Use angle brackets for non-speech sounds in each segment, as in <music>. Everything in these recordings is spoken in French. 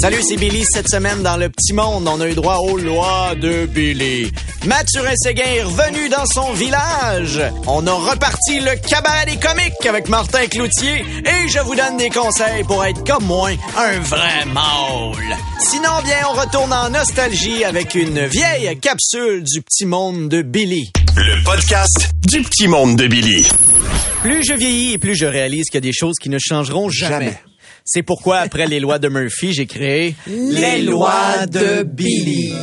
Salut, c'est Billy. Cette semaine, dans le petit monde, on a eu droit aux lois de Billy. Mathurin Séguin est revenu dans son village. On a reparti le cabaret des comiques avec Martin Cloutier et je vous donne des conseils pour être comme moi, un vrai mâle. Sinon, bien, on retourne en nostalgie avec une vieille capsule du petit monde de Billy. Le podcast du petit monde de Billy. Plus je vieillis et plus je réalise qu'il y a des choses qui ne changeront jamais. Jamais. C'est pourquoi, après les lois de Murphy, j'ai créé les lois de Billy.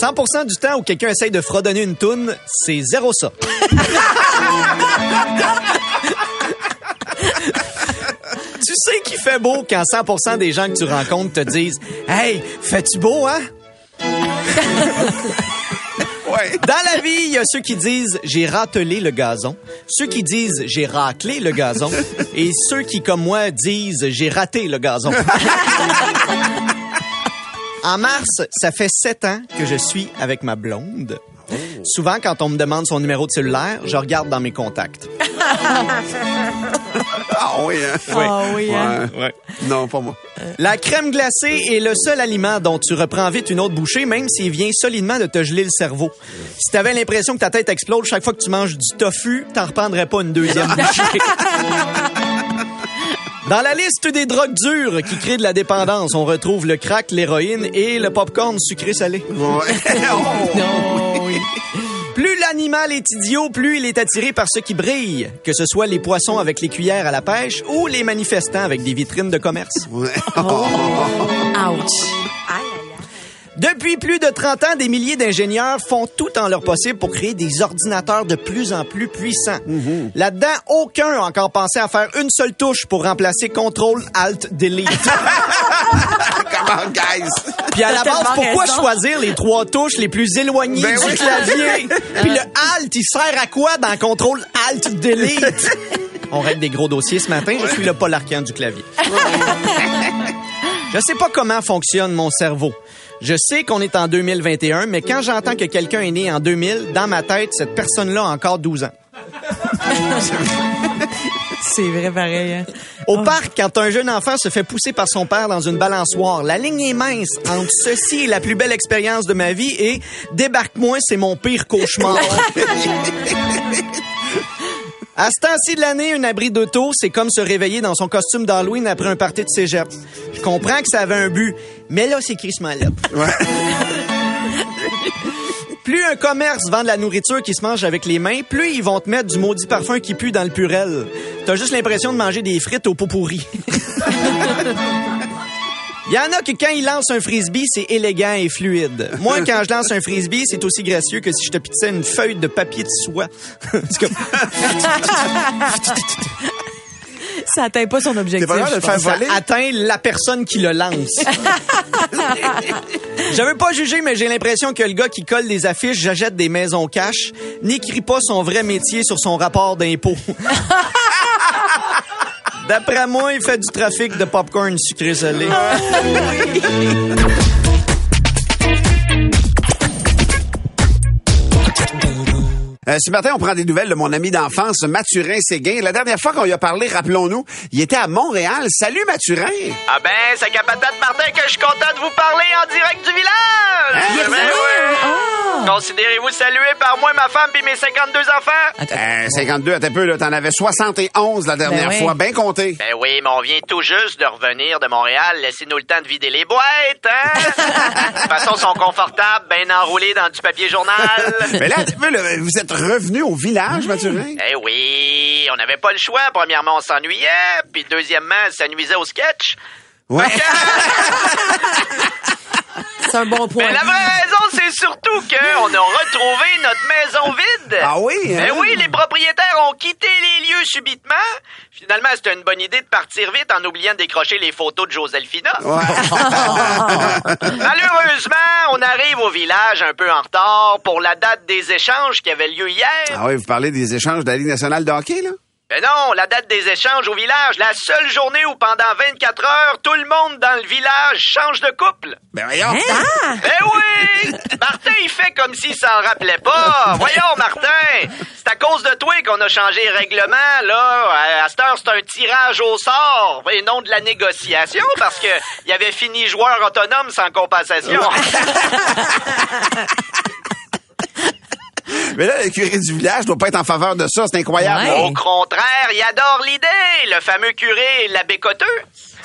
100% du temps où quelqu'un essaye de fredonner une toune, c'est zéro ça. <laughs> tu sais qu'il fait beau quand 100% des gens que tu rencontres te disent Hey, fais-tu beau, hein? Ouais. Dans la vie, il y a ceux qui disent j'ai ratelé le gazon, ceux qui disent j'ai raclé le gazon et ceux qui, comme moi, disent j'ai raté le gazon. <laughs> en mars, ça fait sept ans que je suis avec ma blonde. Souvent, quand on me demande son numéro de cellulaire, je regarde dans mes contacts. <laughs> Ah oui, hein? Ah oui, hein? Ouais. Non, pas moi. La crème glacée est le seul aliment dont tu reprends vite une autre bouchée, même s'il vient solidement de te geler le cerveau. Si t'avais l'impression que ta tête explose chaque fois que tu manges du tofu, t'en reprendrais pas une deuxième bouchée. <laughs> Dans la liste des drogues dures qui créent de la dépendance, on retrouve le crack, l'héroïne et le popcorn sucré-salé. Ouais. <laughs> Oh. Non, oui. Plus l'animal est idiot, plus il est attiré par ce qui brille, que ce soit les poissons avec les cuillères à la pêche ou les manifestants avec des vitrines de commerce. Ouais. <laughs> Ouch. Depuis plus de 30 ans, des milliers d'ingénieurs font tout en leur possible pour créer des ordinateurs de plus en plus puissants. Là-dedans, aucun a encore pensé à faire une seule touche pour remplacer Control Alt Delete. <laughs> Comment, guys? Puis à la base, pourquoi raison. choisir les trois touches les plus éloignées Ben du oui. clavier? <laughs> Puis le Alt, il sert à quoi dans Control Alt Delete? <laughs> On règle des gros dossiers ce matin. Je suis le Paul Arcand du clavier. Je sais pas comment fonctionne mon cerveau. Je sais qu'on est en 2021, mais quand j'entends que quelqu'un est né en 2000, dans ma tête, cette personne-là a encore 12 ans. <laughs> C'est vrai pareil. Hein? Au parc, quand un jeune enfant se fait pousser par son père dans une balançoire, la ligne est mince entre ceci est la plus belle expérience de ma vie et débarque-moi, c'est mon pire cauchemar. <laughs> À ce temps-ci de l'année, un abri d'auto, c'est comme se réveiller dans son costume d'Halloween après un party de cégep. Je comprends que ça avait un but, mais là, c'est crissement là. <laughs> Plus un commerce vend de la nourriture qui se mange avec les mains, plus ils vont te mettre du maudit parfum qui pue dans le purel. T'as juste l'impression de manger des frites au pot pourri. <laughs> Il y en a que quand ils lancent un frisbee, c'est élégant et fluide. Moi, <laughs> quand je lance un frisbee, c'est aussi gracieux que si je te pitissais une feuille de papier de soie. <laughs> <laughs> Ça atteint pas son objectif. Pas de faire ça atteint la personne qui le lance. Je veux pas juger, mais j'ai l'impression que le gars qui colle des affiches j'achète des maisons cash n'écrit pas son vrai métier sur son rapport d'impôt. D'après moi, il fait du trafic de popcorn sucré salé. Euh, ce matin, on prend des nouvelles de mon ami d'enfance, Mathurin Séguin. La dernière fois qu'on lui a parlé, rappelons-nous, il était à Montréal. Salut, Mathurin! Ah ben, c'est Capatate Martin que je suis content de vous parler en direct du village! Hein? Ben oui. Considérez-vous salué par moi, ma femme puis mes 52 enfants? Euh, 52, à un peu, là. T'en avais 71 la dernière Ben oui. fois. Bien compté. Ben oui, mais on vient tout juste de revenir de Montréal. Laissez-nous le temps de vider les boîtes, hein? <laughs> de toute façon, ils sont confortables, bien enroulés dans du papier journal. Mais là, un peu, là, vous êtes revenu au village, Mathurin? Eh oui, on n'avait pas le choix. Premièrement, on s'ennuyait, puis deuxièmement, ça nuisait au sketch. Ouais. <laughs> C'est un bon point. Mais la vraie raison, c'est surtout qu'on a retrouvé notre maison vide. Ah oui, hein? Ben oui, les propriétaires ont quitté les lieux subitement. Finalement, c'était une bonne idée de partir vite en oubliant de décrocher les photos de Joselphina. Ouais. <laughs> Malheureusement, on arrive au village un peu en retard pour la date des échanges qui avait lieu hier. Ah oui, vous parlez des échanges de la Ligue nationale de hockey, là? Ben non, la date des échanges au village, la seule journée où pendant 24 heures, tout le monde dans le village change de couple. Ben voyons. Ben oui! <laughs> Martin, il fait comme s'il s'en rappelait pas. Voyons, Martin, c'est à cause de toi qu'on a changé le règlement, là. À cette heure, c'est un tirage au sort et non de la négociation parce que il avait fini joueur autonome sans compensation. <laughs> <laughs> Mais là, le curé du village doit pas être en faveur de ça. C'est incroyable. Ouais. Au contraire, il adore l'idée. Le fameux curé, l'abbé Coteux.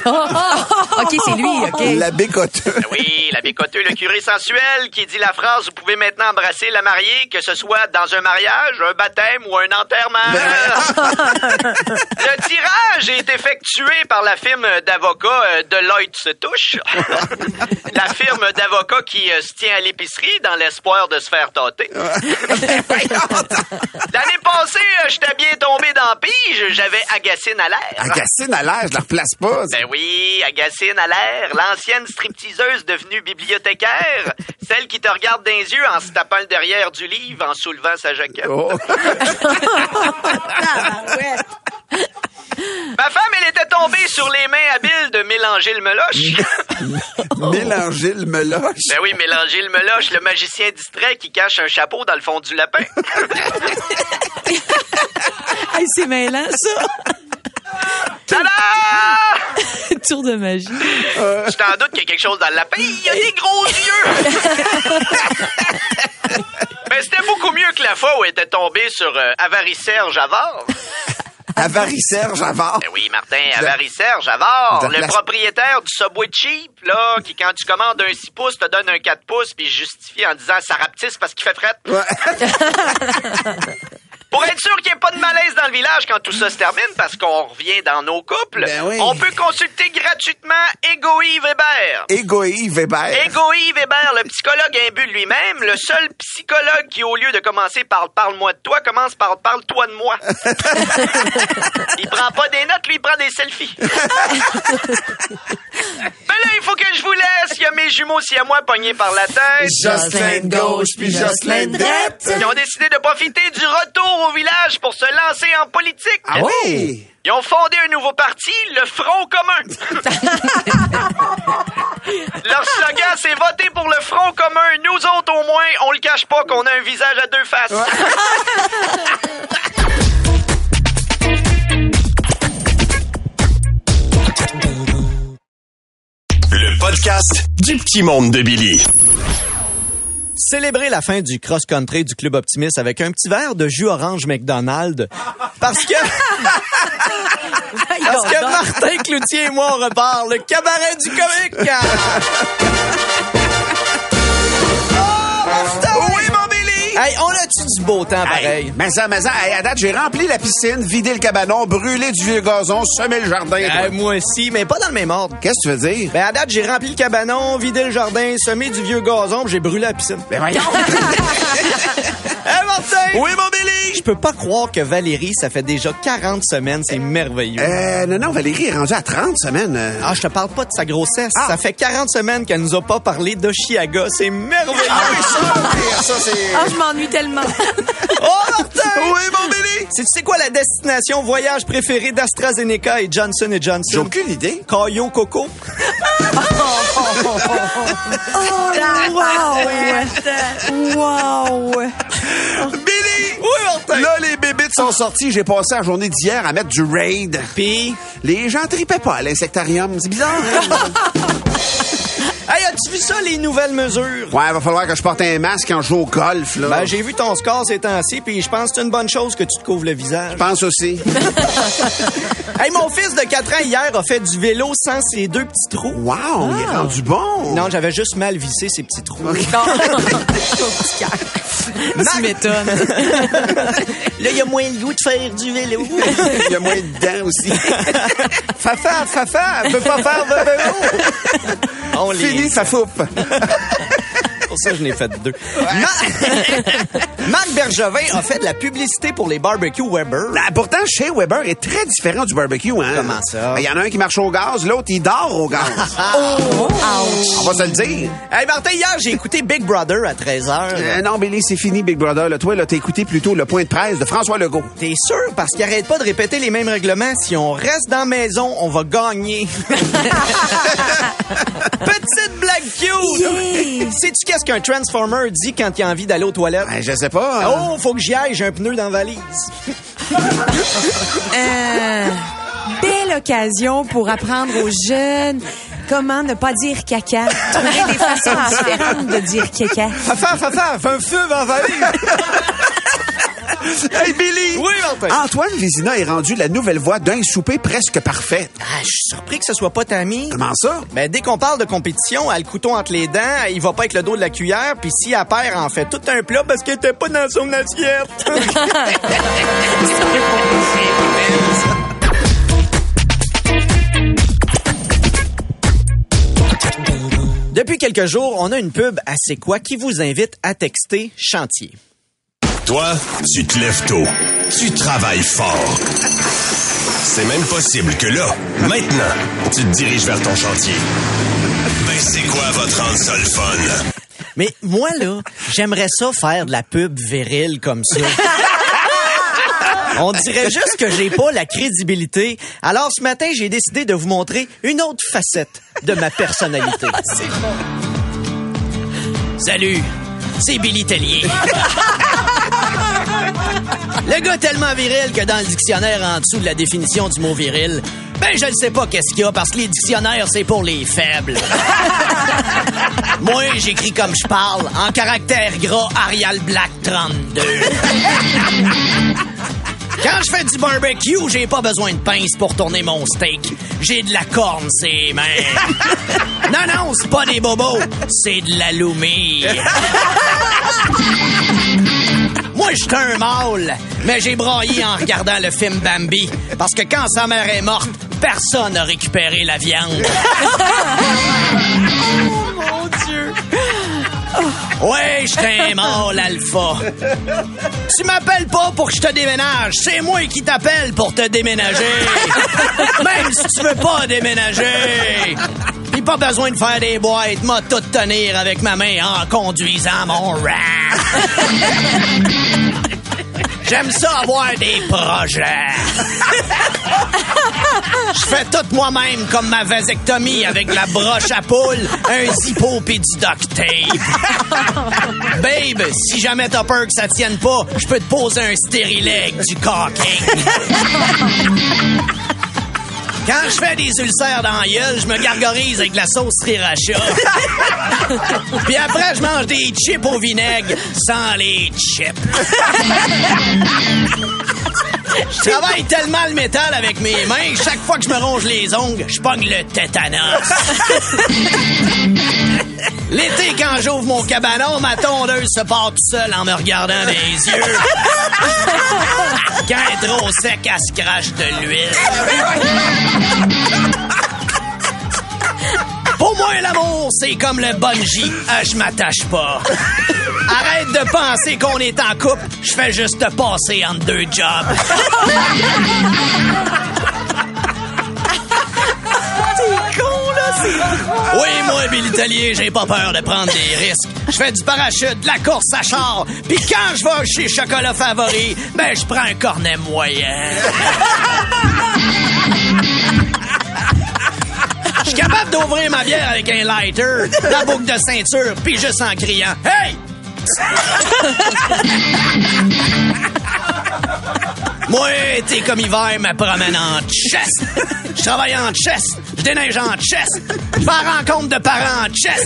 Oh, oh, <laughs> OK, c'est lui, OK. L'abbé Coteux. Ben Oui, l'abbé Coteux, le curé sensuel, qui dit la phrase « Vous pouvez maintenant embrasser la mariée, que ce soit dans un mariage, un baptême ou un enterrement. <laughs> le tirage est effectué par la firme d'avocats euh, Deloitte se touche. <laughs> la firme d'avocats qui euh, se tient à l'épicerie dans l'espoir de se faire tâter. L'année passée, euh, j'étais bien tombé dans la pige, j'avais Agacine à l'air. Agacine à l'air, je la replace pas. Ben oui, Agacine à l'air, l'ancienne stripteaseuse devenue bibliothécaire, <laughs> celle qui te regarde dans les yeux en se tapant le derrière du livre en soulevant sa jaquette. Oh. <laughs> Ma femme, elle était tombée sur les mains habiles de Mélanger le Meloche. <laughs> Mélanger le meloche? ben oui, Mélanger le Meloche, le magicien distrait qui cache un chapeau dans le fond du lapin. Hey, c'est mêlant, ça. Tada! <laughs> Tour de magie. Je t'en doute qu'il y a quelque chose dans le lapin. Il y a des gros yeux! <laughs> Mais c'était beaucoup mieux que la fois où elle était tombée sur euh, Avaricerge Avare. Avaricerge Javard. Ben oui, Martin, Avaricerge Avare, de le la- propriétaire du Subway Cheap, là, qui quand tu commandes un 6 pouces, te donne un 4 pouces, puis justifie en disant ça rapetisse parce qu'il fait fret. <laughs> Pour être sûr qu'il n'y ait pas de malaise dans le village quand tout ça se termine, parce qu'on revient dans nos couples, Ben oui. on peut consulter gratuitement Ego-Yves Weber. Égoï Weber. Ego-Yves Weber, le psychologue imbu de lui-même, le seul psychologue qui, au lieu de commencer par parle-moi de toi, commence par parle-toi de moi. <laughs> il prend pas des notes, lui, il prend des selfies. <laughs> Mais là, il faut que je vous laisse. Il y a mes jumeaux si à moi pognés par la tête. Jocelyn de gauche puis Jocelyn de droite. Ils ont décidé de profiter du retour au village pour se lancer en politique. Ah oui? Ils ont fondé un nouveau parti, le Front commun. <laughs> Leur slogan, c'est voter pour le Front commun. Nous autres, au moins, on le cache pas qu'on a un visage à deux faces. <laughs> Le podcast du petit monde de Billy. Célébrer la fin du cross-country du Club Optimiste avec un petit verre de jus orange McDonald's. Parce que, parce que Martin Cloutier et moi, on repart le cabaret du comique. <laughs> Oh, Martin! Oui, mon Billy! Hey, on a-tu du beau temps pareil? Hey, mais ça, mais ça, hey, à date, j'ai rempli la piscine, vidé le cabanon, brûlé du vieux gazon, semé le jardin. Moi aussi, mais pas dans le même ordre. Qu'est-ce que tu veux dire? Ben, à date, j'ai rempli le cabanon, vidé le jardin, semé du vieux gazon, puis j'ai brûlé la piscine. Ben voyons. <laughs> <laughs> Hey, Martin! oui, mon Billy! Je peux pas croire que Valérie, ça fait déjà 40 semaines, c'est merveilleux. Euh, non, non, Valérie est rendue à 30 semaines. euh. Ah, je te parle pas de sa grossesse. Ah. Ça fait 40 semaines qu'elle nous a pas parlé d'Oshiaga. C'est merveilleux. Ah oui, ça, ça, c'est... Ah, je m'ennuie tellement. <laughs> Oh, Martin! Oui, mon Billy! C'est tu sais quoi la destination voyage préférée d'AstraZeneca et Johnson J'ai Johnson? aucune idée. Caillou Coco. <laughs> Wow! Wow! Billy! Oui, Martin! Là, les bébites sont sortis. J'ai passé la journée d'hier à mettre du raid. Pis, Les gens tripaient pas à l'insectarium. C'est bizarre. hein? <laughs> hey, as-tu vu ça, les nouvelles mesures? ouais, va falloir que je porte un masque quand je joue au golf, là. Ben, j'ai vu ton score ces temps-ci, puis je pense que c'est une bonne chose que tu te couvres le visage. Je pense aussi. <laughs> Hey, mon fils de 4 ans hier a fait du vélo sans ses deux petits trous. Wow, il est rendu bon. Non, j'avais juste mal vissé ses petits trous. <laughs> Tu m'étonnes. <laughs> Là, il y a moins le goût de faire du vélo. il y a moins de dents aussi. Fafa, Fafa, elle peut pas faire de vélo. On les Fini sa foupe. Pour ça que je n'ai fait deux. Ma- <laughs> Marc Bergevin a fait de la publicité pour les barbecues Weber. Ben, pourtant, chez Weber est très différent du barbecue. Hein? Comment ça? Il y en a un qui marche au gaz, l'autre, il dort au gaz. <laughs> On va se le dire. Hey Martin, hier, j'ai écouté Big Brother à 13h. Euh, non, Billy, c'est fini, Big Brother. Là, toi, là, t'as écouté plutôt le point de presse de François Legault. T'es sûr? Parce qu'il arrête pas de répéter les mêmes règlements. Si on reste dans la maison, on va gagner. <laughs> Petite blague cute! Sais-tu qu'est-ce qu'un Transformer dit quand il a envie d'aller aux toilettes? Ben, je sais pas. hein. Oh, faut que j'y aille, j'ai un pneu dans la valise. <laughs> Euh, belle occasion pour apprendre aux jeunes comment ne pas dire caca. Trouver des façons différentes de dire caca. Fafa, fafa, fais un feu dans la valise. <laughs> <laughs> Hey, Billy! Oui, Martin. Antoine Vézina est rendu la nouvelle voix d'un souper presque parfait. Ah, je suis surpris que ce soit pas Tammy. Comment ça? Ben, dès qu'on parle de compétition, elle a le couteau entre les dents, il va pas avec le dos de la cuillère, puis si elle perd, elle en fait tout un plat parce qu'elle était pas dans son assiette. <laughs> Depuis quelques jours, on a une pub à C'est quoi qui vous invite à texter chantier. Toi, tu te lèves tôt. Tu travailles fort. C'est même possible que là, maintenant, tu te diriges vers ton chantier. Ben, c'est quoi votre le fun? Mais moi, là, j'aimerais ça faire de la pub virile comme ça. On dirait juste que j'ai pas la crédibilité. Alors ce matin, j'ai décidé de vous montrer une autre facette de ma personnalité. Salut, c'est Billy Tellier. Le gars tellement viril que dans le dictionnaire en dessous de la définition du mot viril, ben je ne sais pas qu'est-ce qu'il y a parce que les dictionnaires c'est pour les faibles. <laughs> Moi, j'écris comme je parle, en caractère gras Arial Black 32. Quand je fais du barbecue, j'ai pas besoin de pince pour tourner mon steak. J'ai de la corne, c'est mains. Non, non, c'est pas des bobos, c'est de la loumie. <laughs> Moi, je suis un mâle, mais j'ai braillé en regardant le film Bambi. Parce que quand sa mère est morte, personne n'a récupéré la viande. <laughs> oh mon Dieu! Ouais, je un mâle alpha. Tu m'appelles pas pour que je te déménage. C'est moi qui t'appelle pour te déménager. <laughs> Même si tu veux pas déménager. Pas besoin de faire des boîtes. M'a tout tenir avec ma main en conduisant mon rap. <laughs> J'aime ça avoir des projets. <laughs> Je fais tout moi-même comme ma vasectomie avec la broche à poule, un zippo pis du duct tape. <laughs> Babe, si jamais t'as peur que ça tienne pas, je peux te poser un stérilet du caulking. Quand je fais des ulcères dans la gueule, je me gargarise avec la sauce sriracha. <laughs> Puis après, je mange des chips au vinaigre sans les chips. Je travaille tellement le métal avec mes mains, chaque fois que je me ronge les ongles, je pogne le tétanos. <laughs> L'été, quand j'ouvre mon cabanon, ma tondeuse se part tout seul en me regardant dans les yeux. <laughs> Quand elle est trop sec, elle se crache de l'huile. Pour moi, l'amour, c'est comme le bungee. Euh, je m'attache pas. Arrête de penser qu'on est en couple. Je fais juste te passer entre deux jobs. <laughs> <laughs> Oui, moi, Billy Tellier, j'ai pas peur de prendre des risques. Je fais du parachute, de la course à char, puis quand je vais chez Chocolat Favori, ben je prends un cornet moyen. <laughs> Je suis capable d'ouvrir ma bière avec un lighter, la boucle de ceinture, puis juste en criant « Hey! » <laughs> Moi, t'es comme hiver, me promène en chest. Je travaille en chest. Je déneige en chest. Je vais à rencontre de parents en chest.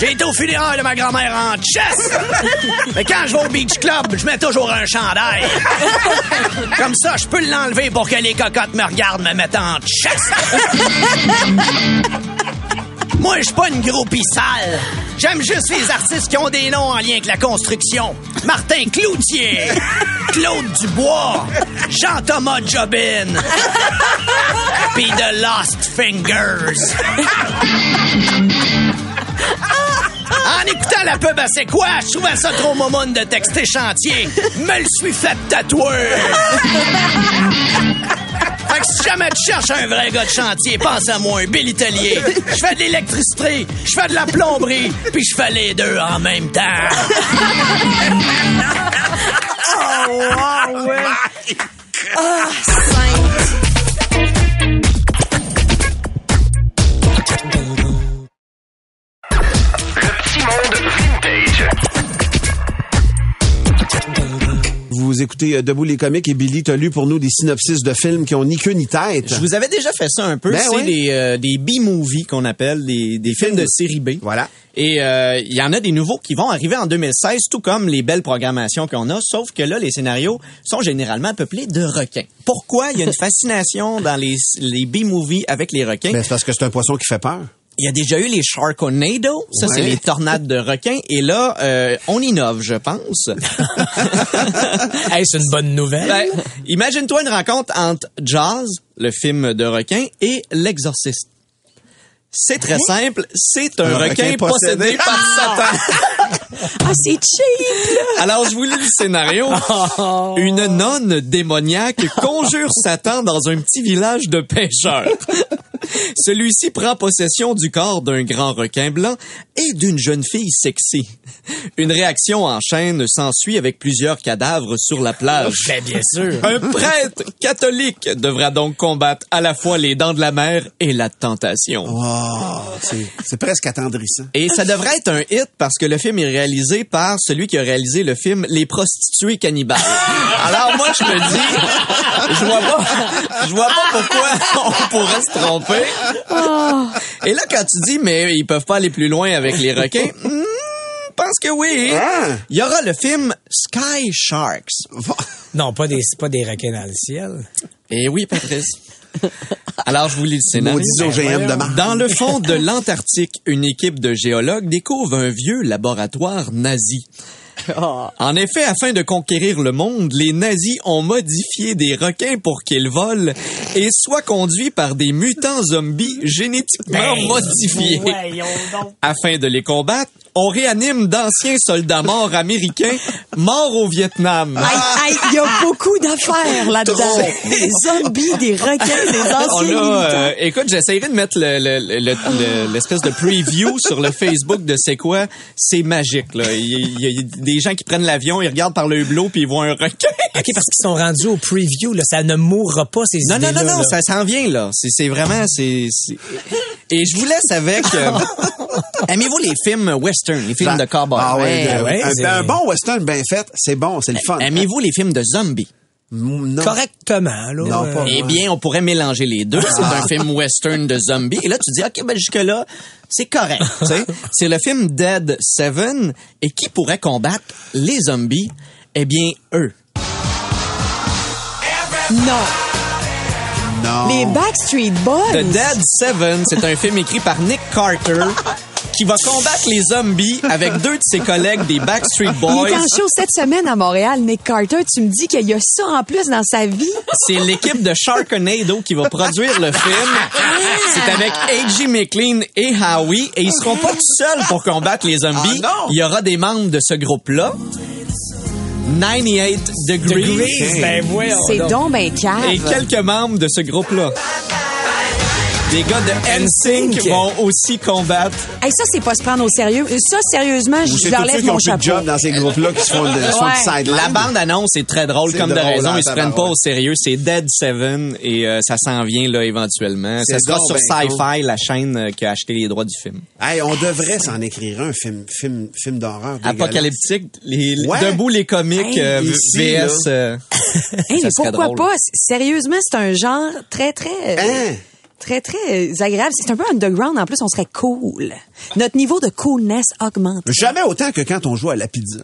J'ai été au funérailles de ma grand-mère en chest. Mais quand je vais au beach club, je mets toujours un chandail. Comme ça, je peux l'enlever pour que les cocottes me regardent me mettre en chest. Moi, je suis pas une groupie sale. J'aime juste les artistes qui ont des noms en lien avec la construction. Martin Cloutier, Claude Dubois, Jean-Thomas Jobin, <laughs> puis The Lost Fingers. En écoutant la pub, à c'est quoi? Je trouvais ça trop momoune de texter chantier. Me le suis fait tatouer. Fait que si jamais tu cherches un vrai gars de chantier, pense à moi, Bill Italier. Je fais de l'électricité, je fais de la plomberie, puis je fais les deux en même temps. Le <laughs> Vous écoutez euh, Debout les comiques et Billy, t'as lu pour nous des synopsis de films qui ont ni queue ni tête. Je vous avais déjà fait ça un peu. Ben c'est oui. des, euh, des B-movies qu'on appelle, des, des films de série B. Voilà. Et euh, il y en a des nouveaux qui vont arriver en 2016, tout comme les belles programmations qu'on a, sauf que là, les scénarios sont généralement peuplés de requins. Pourquoi il y a une <laughs> fascination dans les, les B-movies avec les requins? Ben, c'est parce que c'est un poisson qui fait peur. Il y a déjà eu les Sharknado, ça c'est les tornades de requins, et là, euh, on innove, je pense. <laughs> Hey, c'est une bonne nouvelle. Ben, Imagine-toi une rencontre entre Jaws, le film de requin, et L'Exorciste. C'est très simple, c'est un, Un requin, requin possédé possédé. par Satan. <laughs> Ah, c'est cheap! Alors, je vous lis le scénario. Une nonne démoniaque conjure Satan dans un petit village de pêcheurs. <laughs> <laughs> Celui-ci prend possession du corps d'un grand requin blanc et d'une jeune fille sexy. Une réaction en chaîne s'ensuit avec plusieurs cadavres sur la plage. Ben, bien sûr. <laughs> Un prêtre catholique devra donc combattre à la fois les dents de la mer et la tentation. C'est c'est presque attendrissant. Et ça devrait être un hit parce que le film est réalisé par celui qui a réalisé le film Les prostituées cannibales. <laughs> Alors moi je me dis, je vois pas, je vois pas pourquoi on pourrait se tromper. Et là quand tu dis mais ils peuvent pas aller plus loin avec les requins, <laughs> hmm, je pense que oui. Ah. Il y aura le film Sky Sharks. Non, pas des, pas des requins dans le ciel. Eh oui, Patrice. Alors, je vous lis le scénario. Mars. Dans le fond de l'Antarctique, une équipe de géologues découvre un vieux laboratoire nazi. <laughs> En effet, afin de conquérir le monde, les nazis ont modifié des requins pour qu'ils volent et soient conduits par des mutants zombies génétiquement Ben, modifiés. Afin de les combattre, on réanime d'anciens soldats morts américains morts au Vietnam. Aïe, aïe, il y a beaucoup d'affaires là-dedans. Des zombies, des requins, des On anciens a, militants. euh, écoute, j'essaierai de mettre le- le- le- le- l'espèce de preview sur le Facebook de c'est quoi? C'est magique, là. Il y, a- il y a des gens qui prennent l'avion, ils regardent par le hublot puis ils voient un requin. OK, parce qu'ils sont rendus au preview, là. Ça ne mourra pas, ces Non, non, non, non, là. ça s'en vient, là. C'est c'est vraiment, c'est... Et je vous laisse avec... euh, <laughs> Aimez-vous les films western, les films de cowboy? Ah ouais, Ben de- ouais, un, bon western bien fait, c'est bon, c'est le fun. Aimez-vous les films de zombies? Non. Correctement, là. Non, pas- Eh Ouais. bien, on pourrait mélanger les deux. C'est un film western de zombies. Et là, tu dis, OK, ben jusque-là, c'est correct. tu sais. <laughs> c'est le film Dead Seven. Et qui pourrait combattre les zombies? Eh bien, eux. Non. Non. Les Backstreet Boys. The Dead Seven, c'est un film écrit par Nick Carter qui va combattre les zombies avec deux de ses collègues des Backstreet Il Boys. est en show cette semaine à Montréal, Nick Carter. Tu me dis qu'il y a ça en plus dans sa vie? C'est l'équipe de Sharknado qui va produire le film. C'est avec A.G. McLean et Howie et ils seront pas tout seuls pour combattre les zombies. Ah non! Il y aura des membres de ce groupe-là. 98 Degrees. Degrees, ben C'est donc. donc ben. Et quelques membres de ce groupe-là. Des gars de NSYNC vont aussi combattre. Hey, ça, c'est pas se prendre au sérieux. Ça, sérieusement, je leur lève qui ont mon de chapeau. job dans ces groupes-là qui se font, de, Ouais. du sideline. La bande-annonce est très drôle, comme de raison. hein, Ils se prennent pas au sérieux. C'est Dead Seven et euh, ça s'en vient là éventuellement. Ça sera sur ben Sci-Fi, la chaîne euh, qui a acheté les droits du film. Hey, on devrait s'en écrire un film, film, film d'horreur. Apocalyptique, les, Ouais. debout les comiques Hey, euh, ici, VS. euh, <laughs> Hey, ça mais serait pourquoi drôle. pas? Sérieusement, c'est un genre très, très... euh, Hein? Très, très agréable. C'est un peu underground. En plus, on serait cool. Notre niveau de coolness augmente. Jamais autant que quand on joue à la pizza.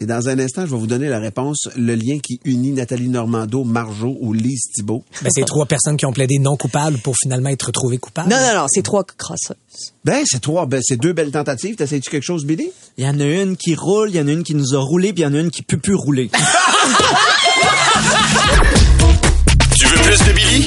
Et dans un instant, je vais vous donner la réponse, le lien qui unit Nathalie Normando, Marjo ou Lise Thibault. Ben, c'est trois personnes qui ont plaidé non coupables pour finalement être retrouvées coupables. Non, non, non, c'est trois crosseuses. Ben, c'est trois, ben, c'est deux belles tentatives. T'essayes-tu quelque chose, Billy? Il y en a une qui roule, il y en a une qui nous a roulé, puis il y en a une qui peut plus rouler. <laughs> Tu veux plus de Billy?